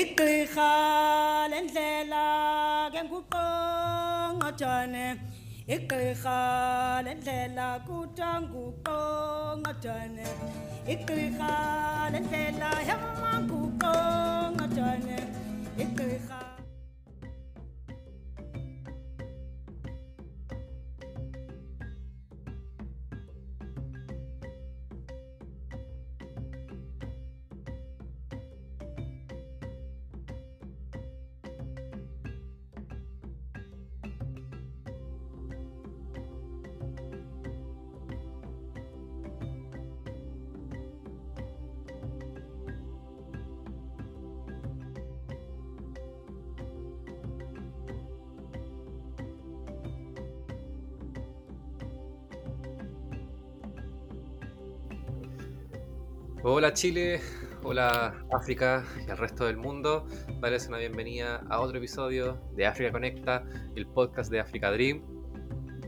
igqirha lendlela ke nguqongqothane igqirha lendlela kuthiwa nguqongqothane igqirha lendlela yama Hola Chile, hola África y al resto del mundo. Darles una bienvenida a otro episodio de África Conecta, el podcast de Africa Dream.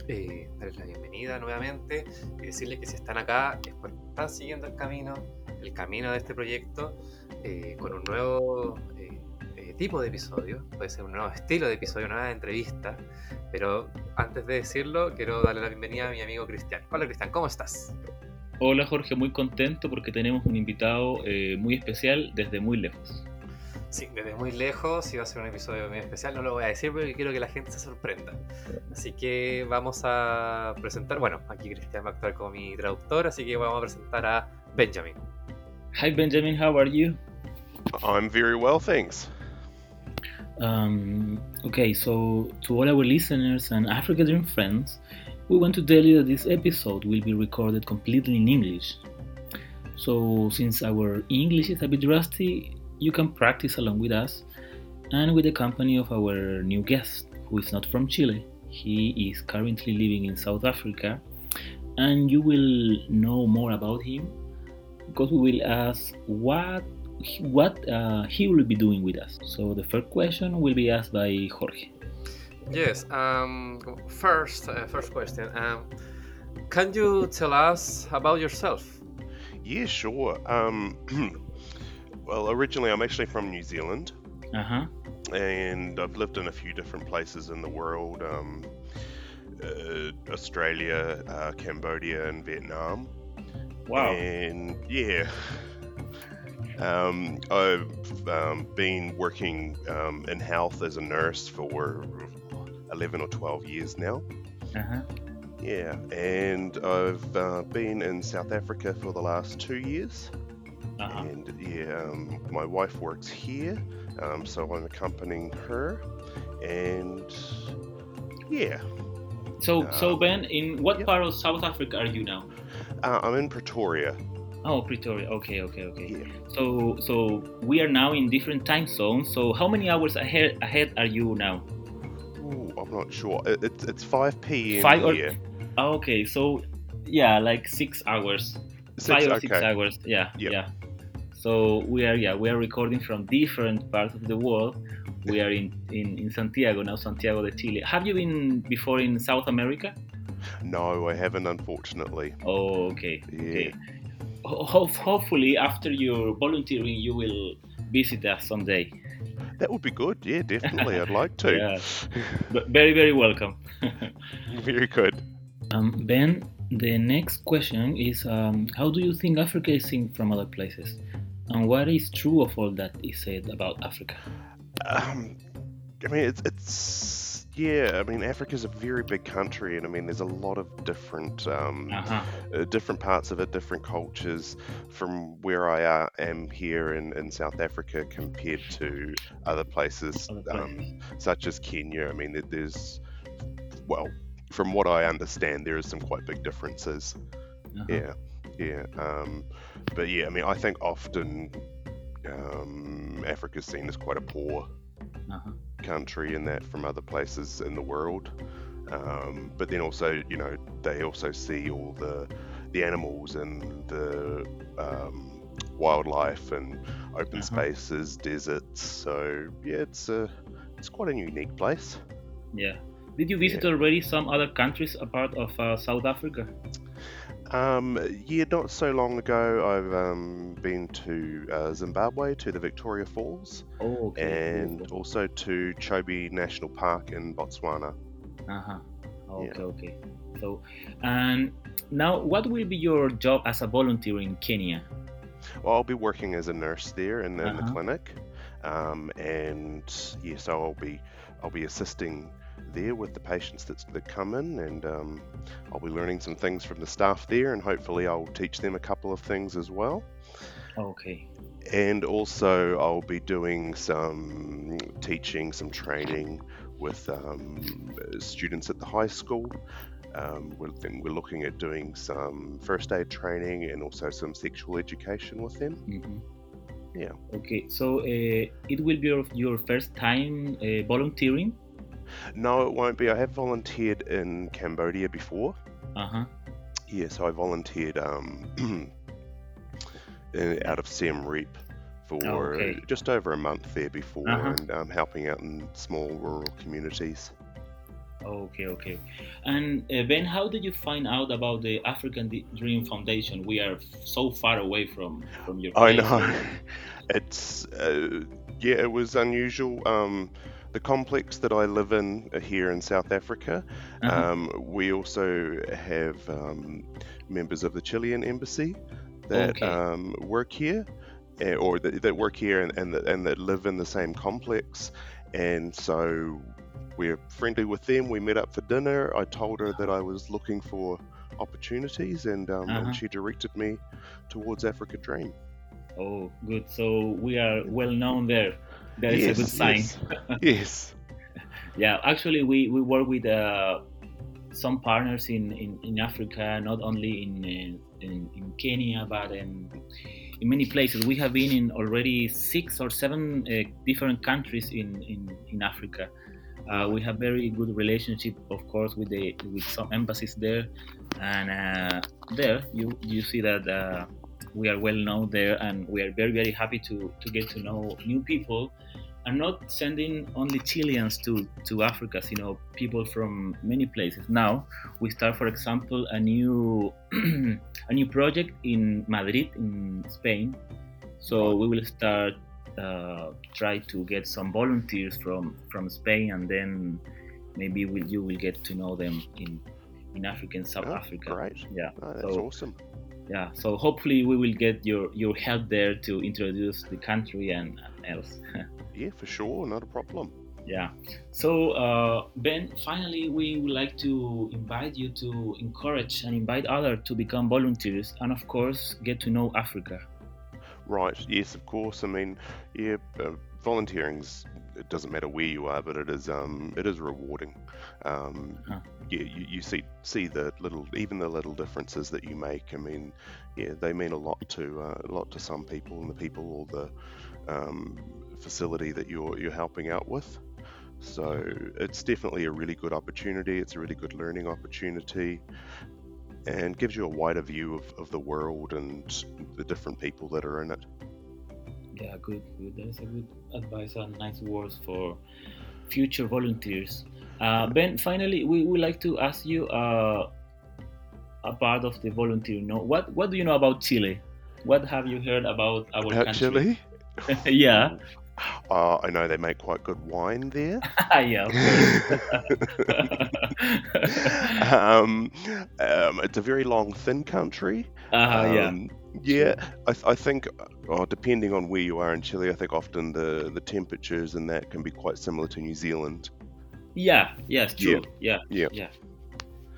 Eh, darles la bienvenida nuevamente y decirles que si están acá es están siguiendo el camino, el camino de este proyecto, eh, con un nuevo eh, eh, tipo de episodio, puede ser un nuevo estilo de episodio, una nueva entrevista. Pero antes de decirlo, quiero darle la bienvenida a mi amigo Cristian. Hola Cristian, ¿cómo estás? Hola Jorge, muy contento porque tenemos un invitado eh, muy especial desde muy lejos. Sí, desde muy lejos y va a ser un episodio muy especial, no lo voy a decir porque quiero que la gente se sorprenda. Así que vamos a presentar, bueno, aquí Cristian va a actuar como mi traductor, así que vamos a presentar a Benjamin. Hi Benjamin, how are you? I'm very well, thanks. Um, okay, so to all our listeners and Africa Dream friends, we want to tell you that this episode will be recorded completely in English. So, since our English is a bit rusty, you can practice along with us and with the company of our new guest, who is not from Chile. He is currently living in South Africa, and you will know more about him because we will ask what what uh, he will be doing with us. So, the first question will be asked by Jorge. Yes, um, first, uh, first question. Um, can you tell us about yourself? Yeah, sure. Um, well, originally, I'm actually from New Zealand, Uh huh. and I've lived in a few different places in the world um, uh, Australia, uh, Cambodia, and Vietnam. Wow. And yeah. Um, I've um, been working um, in health as a nurse for 11 or 12 years now. Uh huh. Yeah, and I've uh, been in South Africa for the last two years. Uh huh. And yeah, um, my wife works here, um, so I'm accompanying her. And yeah, So, so Um, Ben, in what yep. part of South Africa are you now? uh, I'm in Pretoria. Oh, Pretoria. Okay, okay, okay. Yeah. So, so we are now in different time zones. So, how many hours ahead ahead are you now? I'm not sure. It, it's it's 5 p.m. Five or- here. Oh, okay, so yeah, like six hours, Six, five or six hours. Yeah, Yep. yeah. So we are yeah we are recording from different parts of the world. We are in, in, in Santiago now, Santiago de Chile. Have you been before in South America? No, I haven't, unfortunately. Oh, okay. Yeah. Okay. Ho- hopefully, after your volunteering, you will visit us someday. That would be good. Yeah, definitely. I'd like to. Yeah. But very, very welcome. Very good. um, ben, the next question is um, How do you think Africa is seen from other places? And what is true of all that is said about Africa? Um, I mean, it's, it's yeah. I mean, Africa's a very big country, and I mean, there's a lot of different um, Uh-huh. uh, different parts of it, different cultures from where I uh, am here in, in South Africa compared to other places, Other. Um, such as Kenya. I mean, there- there's well, from what I understand, there is some quite big differences. Uh-huh. Yeah, yeah. Um, but yeah, I mean, I think often um, Africa's seen as quite a poor Uh-huh. Country and that from other places in the world. Um, but then also, you know, they also see all the the animals and the um, wildlife and open Uh-huh. spaces, deserts. So yeah, it's a it's quite a unique place. Yeah. Did you visit already some other countries apart of uh, South Africa? Um, yeah, not so long ago, I've um, been to uh, Zimbabwe, to the Victoria Falls, Oh, okay. and also to Chobe National Park in Botswana. Uh huh. Okay, Yeah. okay. So, and now, what will be your job as a volunteer in Kenya? Well, I'll be working as a nurse there in, in the Uh-huh. clinic, um, and yeah, so I'll be I'll be assisting there with the patients that, that come in, and um, I'll be learning some things from the staff there, and hopefully I'll teach them a couple of things as well. Okay. And also, I'll be doing some teaching, some training with um, students at the high school. Um, we're, then we're looking at doing some first aid training and also some sexual education with them. hmm Yeah. Okay. So, uh, it will be your, your first time uh, volunteering. No, it won't be. I have volunteered in Cambodia before. Uh huh. Yeah, so I volunteered um, in- out of Siem Reap for Okay. just over a month there before Uh-huh. and um, helping out in small rural communities. Okay, okay. And uh, Ben, how did you find out about the African Dream Foundation? We are so far away from from your. I place. know. It's, uh, yeah, it was unusual. Um, the complex that I live in uh, here in South Africa, Uh-huh. um, we also have um, members of the Chilean embassy that Okay. um, work here, eh, or that, that work here and, and, that, and that live in the same complex. And so we're friendly with them. We met up for dinner. I told her that I was looking for opportunities, and, um, Uh-huh. and she directed me towards Africa Dream. Oh, good. So we are well known there. That is a good sign. Yes. yes. Yeah, actually, we, we work with uh, some partners in, in, in Africa, not only in, uh, in in Kenya, but in in many places. We have been in already six or seven uh, different countries in in, in Africa. Uh, we have very good relationship, of course, with the with some embassies there, and uh, there you you see that uh, we are well known there, and we are very very happy to to get to know new people and not sending only Chileans to, to Africa, you know, people from many places. Now we start, for example, a new a new project in Madrid, in Spain. So we will start uh, try to get some volunteers from from Spain, and then maybe will, you will get to know them in in Africa and South Oh, Africa. Great. Yeah. Oh, that's So- awesome. Yeah. So hopefully we will get your your help there to introduce the country and else. Yeah, for sure. Not a problem. Yeah. So, uh, Ben, finally, we would like to invite you to encourage and invite others to become volunteers and, of course, get to know Africa. Right. Yes, of course. I mean, yeah, uh, volunteering's it doesn't matter where you are, but it is um it is rewarding. Um, Huh. Yeah, you, you see see the little even the little differences that you make. I mean, yeah, they mean a lot to uh, a lot to some people and the people or the um, facility that you're you're helping out with. So it's definitely a really good opportunity. It's a really good learning opportunity. And gives you a wider view of, of the world and the different people that are in it. Yeah, good, good. That is a good advice and nice words for future volunteers. Uh, ben, finally, we would like to ask you uh, a part of the volunteer. No, what what do you know about Chile? What have you heard about our country? Actually, yeah, uh, I know they make quite good wine there. yeah, um, um, it's a very long, thin country. uh, yeah. Um, yeah, I, th- I think, uh, depending on where you are in Chile, I think often the, the temperatures and that can be quite similar to New Zealand. Yeah, yes, true. Yeah, Yeah. yeah.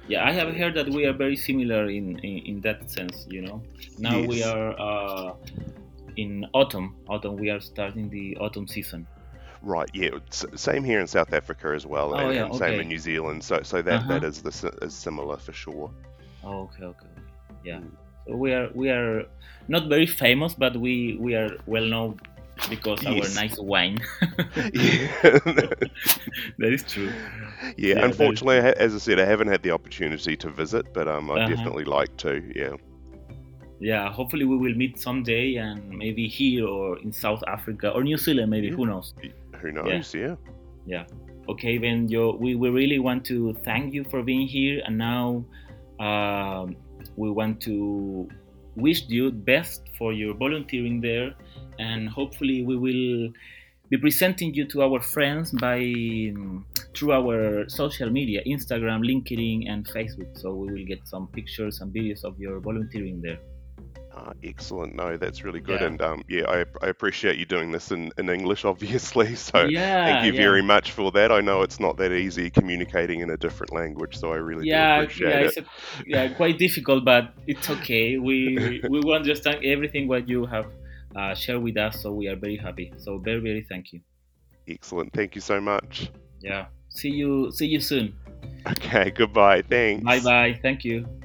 Yeah, I have heard that we are very similar in, in, in that sense, you know. Now we are uh, in autumn. Autumn, we are starting the autumn season. Right, yeah, same here in South Africa as well, Oh, and, yeah, and same okay. in New Zealand. So, so that, that Uh-huh. is the is similar for sure. Oh, okay, okay, okay. Yeah. Mm. So we are we are not very famous, but we we are well known because Yes. our nice wine. yeah, that is true. yeah. Yeah, unfortunately, I ha- as I said, I haven't had the opportunity to visit, but um, I'd Uh-huh. definitely like to. Yeah, Yeah, hopefully we will meet someday, and maybe here or in South Africa or New Zealand, maybe. Yeah. Who knows? who knows? Yeah, Yeah. Okay, then yo, we, we really want to thank you for being here. And now, um, we want to wish you best for your volunteering there, and hopefully we will be presenting you to our friends by um, through our social media instagram linkedin and facebook so we will get some pictures and videos of your volunteering there Uh, excellent. No, that's really good. Yeah. And um, yeah, I, I appreciate you doing this in, in English, obviously. So yeah thank you yeah. very much for that. I know it's not that easy communicating in a different language, so I really yeah do appreciate yeah it. it's a, yeah quite difficult but it's okay we we will understand everything what you have uh, shared with us so we are very happy so very very thank you Excellent. Thank you so much. yeah see you see you soon Okay, goodbye. Thanks. bye bye thank you